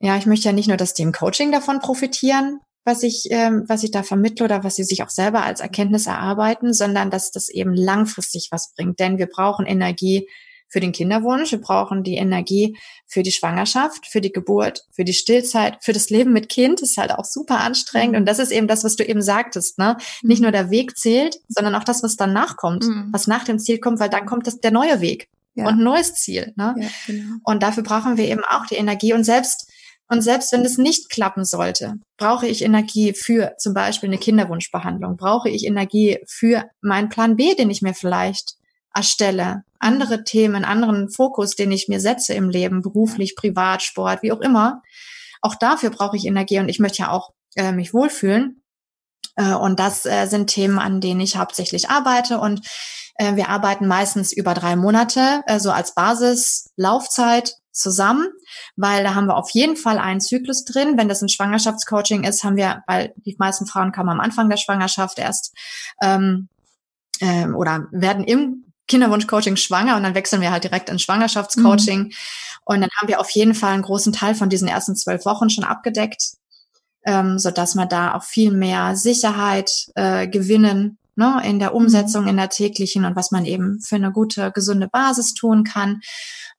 Ja, ich möchte ja nicht nur, dass die im Coaching davon profitieren, was ich, ähm, was ich da vermittle oder was sie sich auch selber als Erkenntnis erarbeiten, sondern dass das eben langfristig was bringt. Denn wir brauchen Energie für den Kinderwunsch, wir brauchen die Energie für die Schwangerschaft, für die Geburt, für die Stillzeit, für das Leben mit Kind, das ist halt auch super anstrengend. Mhm. Und das ist eben das, was du eben sagtest, ne? Mhm. Nicht nur der Weg zählt, sondern auch das, was danach kommt, mhm. was nach dem Ziel kommt, weil dann kommt das, der neue Weg ja. und ein neues Ziel. Ne? Ja, genau. Und dafür brauchen wir eben auch die Energie. Und selbst Und selbst wenn es nicht klappen sollte, brauche ich Energie für zum Beispiel eine Kinderwunschbehandlung, brauche ich Energie für meinen Plan B, den ich mir vielleicht erstelle, andere Themen, anderen Fokus, den ich mir setze im Leben, beruflich, privat, Sport, wie auch immer. Auch dafür brauche ich Energie und ich möchte ja auch äh, mich wohlfühlen. Äh, und das äh, sind Themen, an denen ich hauptsächlich arbeite und äh, wir arbeiten meistens über drei Monate, äh, so als Basislaufzeit zusammen, weil da haben wir auf jeden Fall einen Zyklus drin. Wenn das ein Schwangerschaftscoaching ist, haben wir, weil die meisten Frauen kommen am Anfang der Schwangerschaft erst ähm, ähm, oder werden im Kinderwunschcoaching schwanger und dann wechseln wir halt direkt ins Schwangerschaftscoaching. Mhm. Und dann haben wir auf jeden Fall einen großen Teil von diesen ersten zwölf Wochen schon abgedeckt, ähm, so dass man da auch viel mehr Sicherheit äh, gewinnen ne, in der Umsetzung, mhm. in der täglichen und was man eben für eine gute, gesunde Basis tun kann.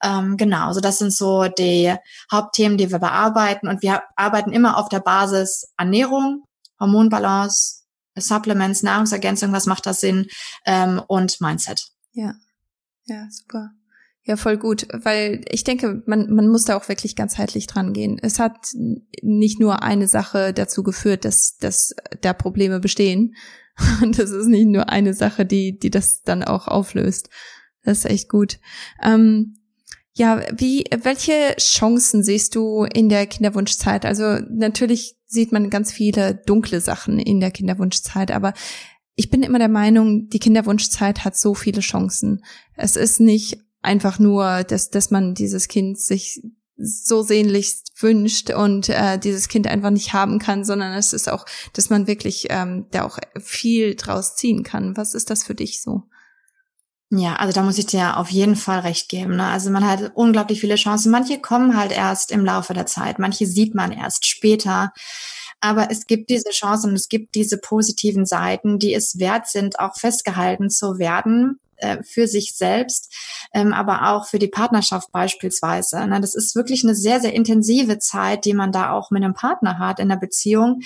Ähm, genau, so das sind so die Hauptthemen, die wir bearbeiten. Und wir arbeiten immer auf der Basis Ernährung, Hormonbalance, Supplements, Nahrungsergänzung, was macht das Sinn ähm, und Mindset. Ja, ja, super. Ja, voll gut, weil ich denke, man, man muss da auch wirklich ganzheitlich dran gehen. Es hat nicht nur eine Sache dazu geführt, dass, dass da Probleme bestehen. Und das ist nicht nur eine Sache, die, die das dann auch auflöst. Das ist echt gut. Ähm, ja, wie, welche Chancen siehst du in der Kinderwunschzeit? Also natürlich sieht man ganz viele dunkle Sachen in der Kinderwunschzeit, aber ich bin immer der Meinung, die Kinderwunschzeit hat so viele Chancen. Es ist nicht einfach nur, dass, dass man dieses Kind sich so sehnlichst wünscht und äh, dieses Kind einfach nicht haben kann, sondern es ist auch, dass man wirklich ähm, da auch viel draus ziehen kann. Was ist das für dich so? Ja, also da muss ich dir auf jeden Fall recht geben. Ne? Also man hat unglaublich viele Chancen. Manche kommen halt erst im Laufe der Zeit, manche sieht man erst später. Aber es gibt diese Chancen und es gibt diese positiven Seiten, die es wert sind, auch festgehalten zu werden äh, für sich selbst, ähm, aber auch für die Partnerschaft beispielsweise. Ne? Das ist wirklich eine sehr, sehr intensive Zeit, die man da auch mit einem Partner hat in der Beziehung.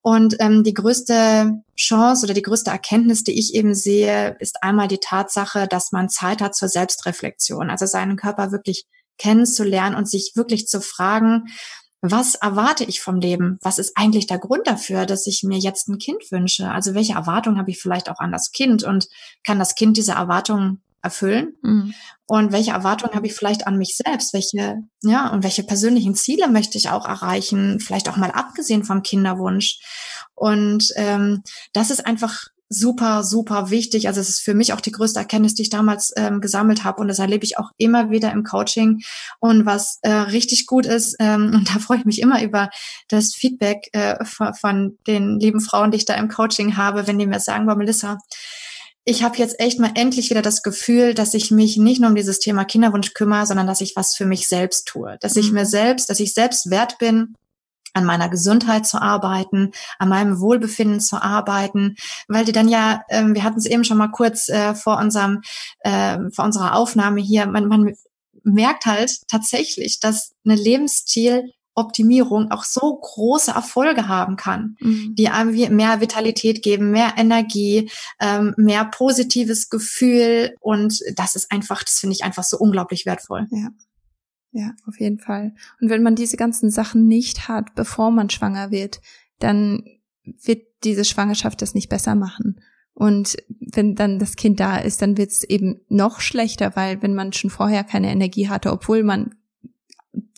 Und ähm, die größte Chance oder die größte Erkenntnis, die ich eben sehe, ist einmal die Tatsache, dass man Zeit hat zur Selbstreflexion, also seinen Körper wirklich kennenzulernen und sich wirklich zu fragen, was erwarte ich vom Leben? Was ist eigentlich der Grund dafür, dass ich mir jetzt ein Kind wünsche? Also welche Erwartungen habe ich vielleicht auch an das Kind und kann das Kind diese Erwartungen erfüllen? Mhm. Und welche Erwartungen habe ich vielleicht an mich selbst? Welche, ja, und welche persönlichen Ziele möchte ich auch erreichen? Vielleicht auch mal abgesehen vom Kinderwunsch. Und ähm, das ist einfach super, super wichtig. Also es ist für mich auch die größte Erkenntnis, die ich damals ähm, gesammelt habe. Und das erlebe ich auch immer wieder im Coaching. Und was äh, richtig gut ist, ähm, und da freue ich mich immer über das Feedback äh, von, von den lieben Frauen, die ich da im Coaching habe, wenn die mir sagen, boah, Melissa, ich habe jetzt echt mal endlich wieder das Gefühl, dass ich mich nicht nur um dieses Thema Kinderwunsch kümmere, sondern dass ich was für mich selbst tue. Dass ich mhm. mir selbst, dass ich selbst wert bin, an meiner Gesundheit zu arbeiten, an meinem Wohlbefinden zu arbeiten, weil die dann ja, ähm, wir hatten es eben schon mal kurz äh, vor unserem, äh, vor unserer Aufnahme hier, man, man merkt halt tatsächlich, dass eine Lebensstiloptimierung auch so große Erfolge haben kann, mhm. die einem mehr Vitalität geben, mehr Energie, ähm, mehr positives Gefühl und das ist einfach, das finde ich einfach so unglaublich wertvoll. Ja. Ja, auf jeden Fall. Und wenn man diese ganzen Sachen nicht hat, bevor man schwanger wird, dann wird diese Schwangerschaft das nicht besser machen. Und wenn dann das Kind da ist, dann wird es eben noch schlechter, weil wenn man schon vorher keine Energie hatte, obwohl man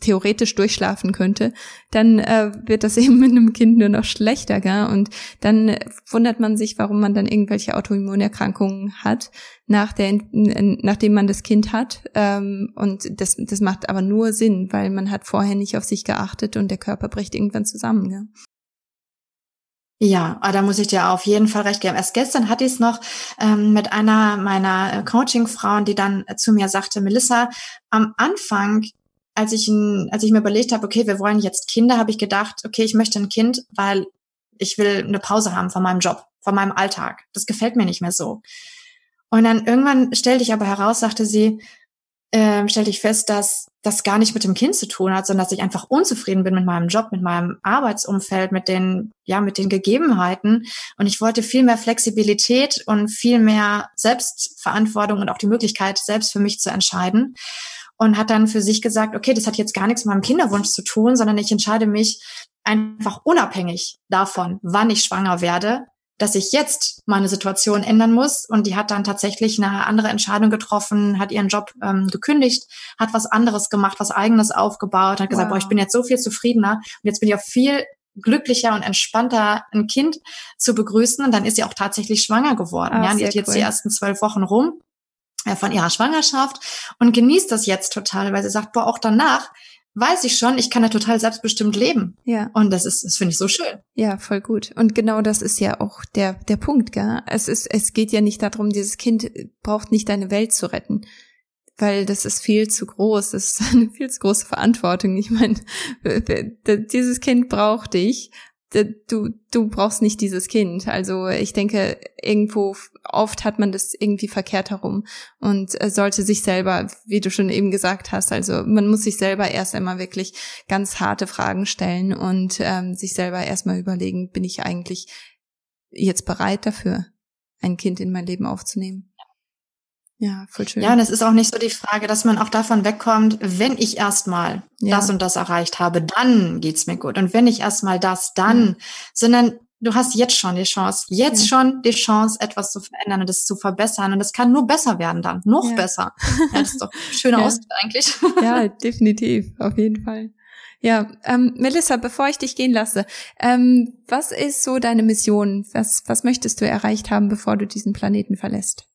theoretisch durchschlafen könnte, dann äh, wird das eben mit einem Kind nur noch schlechter, gell? Und dann wundert man sich, warum man dann irgendwelche Autoimmunerkrankungen hat, nach der, nachdem man das Kind hat. Ähm, und das, das macht aber nur Sinn, weil man hat vorher nicht auf sich geachtet und der Körper bricht irgendwann zusammen, gell? Ja, ah, da muss ich dir auf jeden Fall recht geben. Erst gestern hatte ich es noch ähm, mit einer meiner äh, Coaching-Frauen, die dann zu mir sagte, Melissa, am Anfang als ich, als ich mir überlegt habe, okay, wir wollen jetzt Kinder, habe ich gedacht, okay, ich möchte ein Kind, weil ich will eine Pause haben von meinem Job, von meinem Alltag. Das gefällt mir nicht mehr so. Und dann irgendwann stellte ich aber heraus, sagte sie, äh, stellte ich fest, dass das gar nicht mit dem Kind zu tun hat, sondern dass ich einfach unzufrieden bin mit meinem Job, mit meinem Arbeitsumfeld, mit den, ja, mit den Gegebenheiten. Und ich wollte viel mehr Flexibilität und viel mehr Selbstverantwortung und auch die Möglichkeit, selbst für mich zu entscheiden. Und hat dann für sich gesagt, okay, das hat jetzt gar nichts mit meinem Kinderwunsch zu tun, sondern ich entscheide mich einfach unabhängig davon, wann ich schwanger werde, dass ich jetzt meine Situation ändern muss. Und die hat dann tatsächlich eine andere Entscheidung getroffen, hat ihren Job ähm, gekündigt, hat was anderes gemacht, was eigenes aufgebaut, hat gesagt, wow. boah, ich bin jetzt so viel zufriedener und jetzt bin ich auch viel glücklicher und entspannter ein Kind zu begrüßen. Und dann ist sie auch tatsächlich schwanger geworden. Ah, ja, die hat jetzt cool. die ersten zwölf Wochen rum von ihrer Schwangerschaft und genießt das jetzt total, weil sie sagt, boah, auch danach weiß ich schon, ich kann ja total selbstbestimmt leben. Ja. Und das ist, das finde ich so schön. Ja, voll gut. Und genau das ist ja auch der, der Punkt, gell? Es ist, es geht ja nicht darum, dieses Kind braucht nicht deine Welt zu retten. Weil das ist viel zu groß, das ist eine viel zu große Verantwortung. Ich meine, dieses Kind braucht dich du, du brauchst nicht dieses Kind. Also ich denke, irgendwo oft hat man das irgendwie verkehrt herum und äh, sollte sich selber, wie du schon eben gesagt hast, also man muss sich selber erst einmal wirklich ganz harte Fragen stellen und ähm, sich selber erstmal überlegen, bin ich eigentlich jetzt bereit dafür, ein Kind in mein Leben aufzunehmen? Ja, voll schön. Ja, und es ist auch nicht so die Frage, dass man auch davon wegkommt, wenn ich erstmal ja. das und das erreicht habe, dann geht's mir gut. Und wenn ich erstmal das, dann, ja. sondern du hast jetzt schon die Chance, jetzt ja. schon die Chance, etwas zu verändern und es zu verbessern. Und es kann nur besser werden dann, noch besser. Ja, das ist doch ein schöner ja. Ausdruck eigentlich. Ja, definitiv, auf jeden Fall. Ja, ähm, Melissa, bevor ich dich gehen lasse, ähm, was ist so deine Mission? Was, was möchtest du erreicht haben, bevor du diesen Planeten verlässt?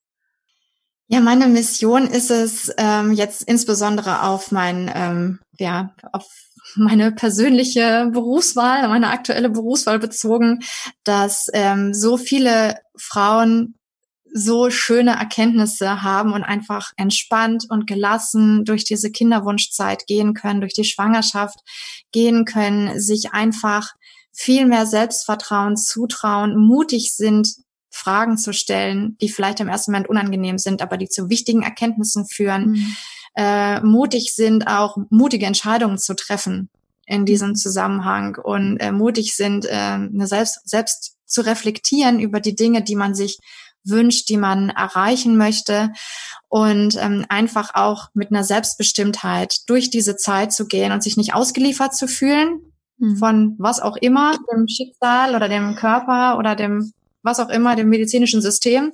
Ja, meine Mission ist es ähm, jetzt insbesondere auf mein, ähm, ja, auf meine persönliche Berufswahl, meine aktuelle Berufswahl bezogen, dass ähm, so viele Frauen so schöne Erkenntnisse haben und einfach entspannt und gelassen durch diese Kinderwunschzeit gehen können, durch die Schwangerschaft gehen können, sich einfach viel mehr Selbstvertrauen zutrauen, mutig sind, Fragen zu stellen, die vielleicht im ersten Moment unangenehm sind, aber die zu wichtigen Erkenntnissen führen, mhm. äh, mutig sind, auch mutige Entscheidungen zu treffen in diesem Zusammenhang und äh, mutig sind, äh, eine selbst, selbst zu reflektieren über die Dinge, die man sich wünscht, die man erreichen möchte und ähm, einfach auch mit einer Selbstbestimmtheit durch diese Zeit zu gehen und sich nicht ausgeliefert zu fühlen mhm. von was auch immer, dem Schicksal oder dem Körper oder dem was auch immer, dem medizinischen System,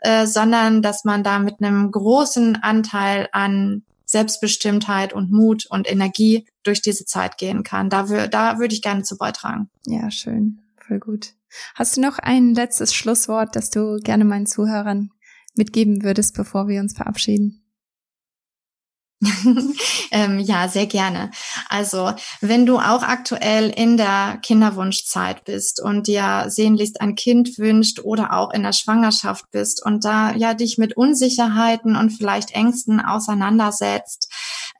äh, sondern dass man da mit einem großen Anteil an Selbstbestimmtheit und Mut und Energie durch diese Zeit gehen kann. Da, da würde ich gerne zu beitragen. Ja, schön. Voll gut. Hast du noch ein letztes Schlusswort, das du gerne meinen Zuhörern mitgeben würdest, bevor wir uns verabschieden? ähm, ja, sehr gerne. Also, wenn du auch aktuell in der Kinderwunschzeit bist und dir sehnlichst ein Kind wünscht oder auch in der Schwangerschaft bist und da ja dich mit Unsicherheiten und vielleicht Ängsten auseinandersetzt,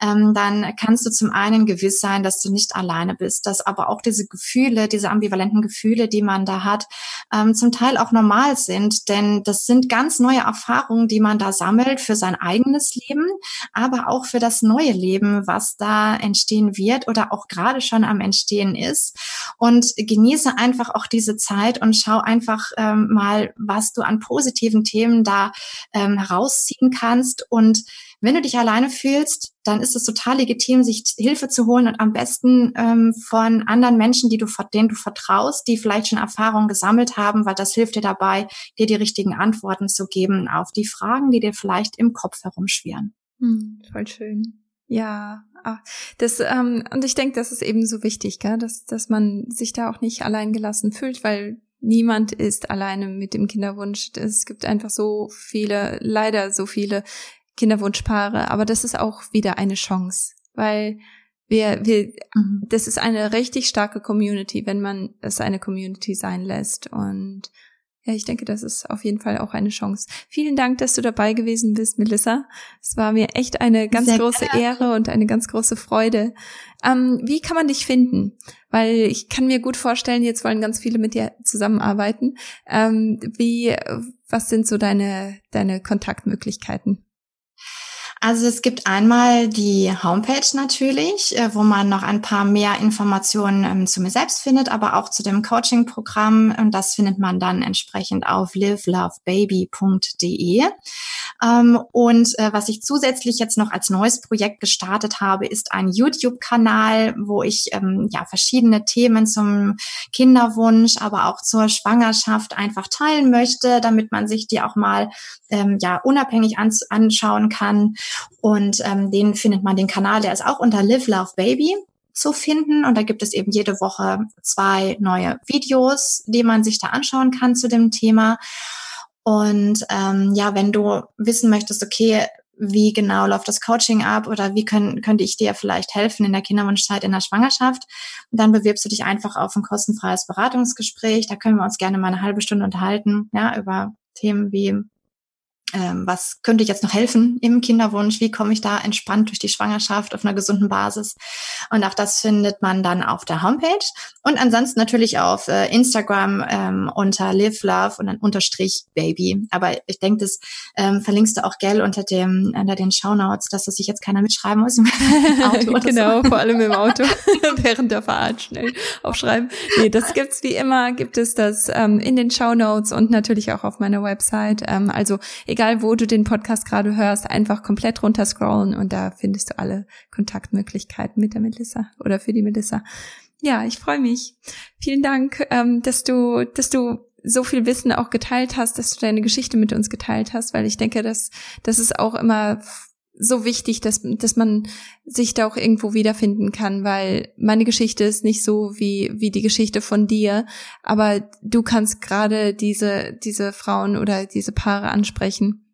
ähm, dann kannst du zum einen gewiss sein, dass du nicht alleine bist, dass aber auch diese Gefühle, diese ambivalenten Gefühle, die man da hat, ähm, zum Teil auch normal sind, denn das sind ganz neue Erfahrungen, die man da sammelt für sein eigenes Leben, aber auch für das neue Leben, was da entstehen wird oder auch gerade schon am Entstehen ist. Und genieße einfach auch diese Zeit und schau einfach ähm, mal, was du an positiven Themen da ähm, herausziehen kannst und wenn du dich alleine fühlst, dann ist es total legitim, sich Hilfe zu holen und am besten ähm, von anderen Menschen, die du, denen du vertraust, die vielleicht schon Erfahrungen gesammelt haben, weil das hilft dir dabei, dir die richtigen Antworten zu geben auf die Fragen, die dir vielleicht im Kopf herumschwirren. Hm, voll schön. Ja, ah, das ähm, und ich denke, das ist eben so wichtig, gell? dass dass man sich da auch nicht allein gelassen fühlt, weil niemand ist alleine mit dem Kinderwunsch. Es gibt einfach so viele, leider so viele Kinderwunschpaare, aber das ist auch wieder eine Chance, weil wir, wir, mhm. das ist eine richtig starke Community, wenn man es eine Community sein lässt und ja, ich denke, das ist auf jeden Fall auch eine Chance. Vielen Dank, dass du dabei gewesen bist, Melissa. Es war mir echt eine ganz Sehr große gerne. Ehre und eine ganz große Freude. Ähm, wie kann man dich finden? Weil ich kann mir gut vorstellen, jetzt wollen ganz viele mit dir zusammenarbeiten. Ähm, wie, was sind so deine, deine Kontaktmöglichkeiten? Also es gibt einmal die Homepage natürlich, äh, wo man noch ein paar mehr Informationen ähm, zu mir selbst findet, aber auch zu dem Coaching-Programm. Und das findet man dann entsprechend auf livelovebaby.de. Ähm, und äh, was ich zusätzlich jetzt noch als neues Projekt gestartet habe, ist ein YouTube-Kanal, wo ich ähm, ja verschiedene Themen zum Kinderwunsch, aber auch zur Schwangerschaft einfach teilen möchte, damit man sich die auch mal ja unabhängig anschauen kann. Und ähm, den findet man den Kanal, der ist auch unter Live Love Baby zu finden. Und da gibt es eben jede Woche zwei neue Videos, die man sich da anschauen kann zu dem Thema. Und ähm, ja, wenn du wissen möchtest, okay, wie genau läuft das Coaching ab oder wie können, könnte ich dir vielleicht helfen in der Kinderwunschzeit, in der Schwangerschaft, dann bewirbst du dich einfach auf ein kostenfreies Beratungsgespräch. Da können wir uns gerne mal eine halbe Stunde unterhalten, ja, über Themen wie was könnte ich jetzt noch helfen im Kinderwunsch? Wie komme ich da entspannt durch die Schwangerschaft auf einer gesunden Basis? Und auch das findet man dann auf der Homepage und ansonsten natürlich auf äh, Instagram ähm, unter Live Love und dann Unterstrich Baby. Aber ich denke, das ähm, verlinkst du auch gell unter dem unter den Shownotes, dass das sich jetzt keiner mitschreiben muss im Auto. genau, so. vor allem im Auto während der Fahrt schnell aufschreiben. Nee, das gibt's wie immer, gibt es das ähm, in den Shownotes und natürlich auch auf meiner Website. Ähm, also egal wo du den Podcast gerade hörst, einfach komplett runterscrollen und da findest du alle Kontaktmöglichkeiten mit der Melissa oder für die Melissa. Ja, ich freue mich. Vielen Dank, ähm, dass du, dass du so viel Wissen auch geteilt hast, dass du deine Geschichte mit uns geteilt hast, weil ich denke, dass das ist auch immer so wichtig, dass, dass man sich da auch irgendwo wiederfinden kann, weil meine Geschichte ist nicht so wie, wie die Geschichte von dir, aber du kannst gerade diese, diese Frauen oder diese Paare ansprechen,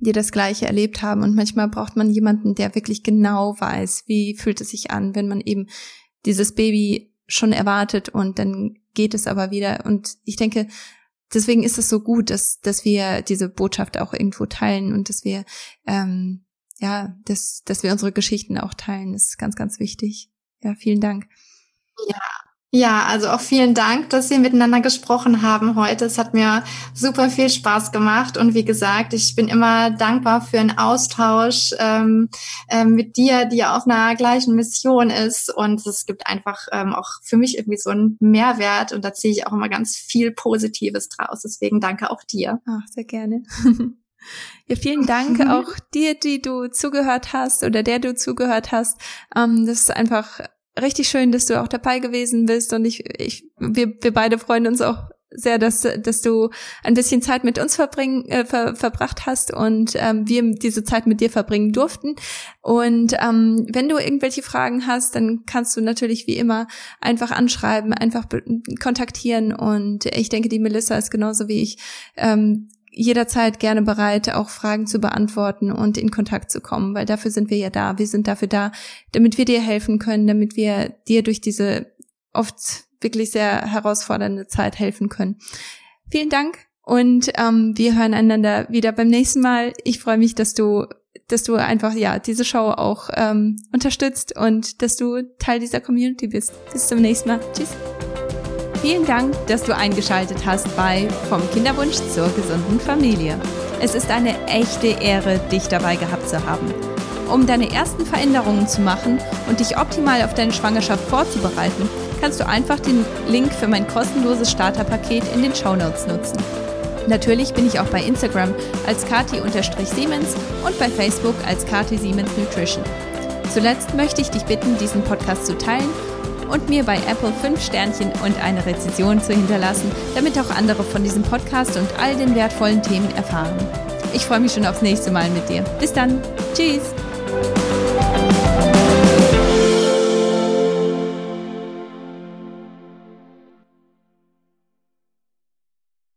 die das Gleiche erlebt haben. Und manchmal braucht man jemanden, der wirklich genau weiß, wie fühlt es sich an, wenn man eben dieses Baby schon erwartet und dann geht es aber wieder. Und ich denke, deswegen ist es so gut, dass, dass wir diese Botschaft auch irgendwo teilen und dass wir ähm, ja, dass, dass wir unsere Geschichten auch teilen, ist ganz, ganz wichtig. Ja, vielen Dank. Ja, ja, also auch vielen Dank, dass wir miteinander gesprochen haben heute. Es hat mir super viel Spaß gemacht und wie gesagt, ich bin immer dankbar für einen Austausch ähm, ähm, mit dir, die auf einer gleichen Mission ist und es gibt einfach ähm, auch für mich irgendwie so einen Mehrwert und da ziehe ich auch immer ganz viel Positives draus. Deswegen danke auch dir. Ach, sehr gerne. Ja, vielen Dank mhm. auch dir, die du zugehört hast oder der du zugehört hast. Ähm, das ist einfach richtig schön, dass du auch dabei gewesen bist und ich, ich, wir, wir beide freuen uns auch sehr, dass, dass du ein bisschen Zeit mit uns verbringen, äh, ver, verbracht hast und ähm, wir diese Zeit mit dir verbringen durften. Und ähm, wenn du irgendwelche Fragen hast, dann kannst du natürlich wie immer einfach anschreiben, einfach kontaktieren. Und ich denke, die Melissa ist genauso wie ich ähm, jederzeit gerne bereit, auch Fragen zu beantworten und in Kontakt zu kommen, weil dafür sind wir ja da. Wir sind dafür da, damit wir dir helfen können, damit wir dir durch diese oft wirklich sehr herausfordernde Zeit helfen können. Vielen Dank und ähm, wir hören einander wieder beim nächsten Mal. Ich freue mich, dass du, dass du einfach ja diese Show auch ähm, unterstützt und dass du Teil dieser Community bist. Bis zum nächsten Mal. Tschüss. Vielen Dank, dass du eingeschaltet hast bei Vom Kinderwunsch zur gesunden Familie. Es ist eine echte Ehre, dich dabei gehabt zu haben. Um deine ersten Veränderungen zu machen und dich optimal auf deine Schwangerschaft vorzubereiten, kannst du einfach den Link für mein kostenloses Starterpaket in den Show Notes nutzen. Natürlich bin ich auch bei Instagram als kati-siemens und bei Facebook als kati Siemens Nutrition. Zuletzt möchte ich dich bitten, diesen Podcast zu teilen und mir bei Apple 5 Sternchen und eine Rezension zu hinterlassen, damit auch andere von diesem Podcast und all den wertvollen Themen erfahren. Ich freue mich schon aufs nächste Mal mit dir. Bis dann. Tschüss.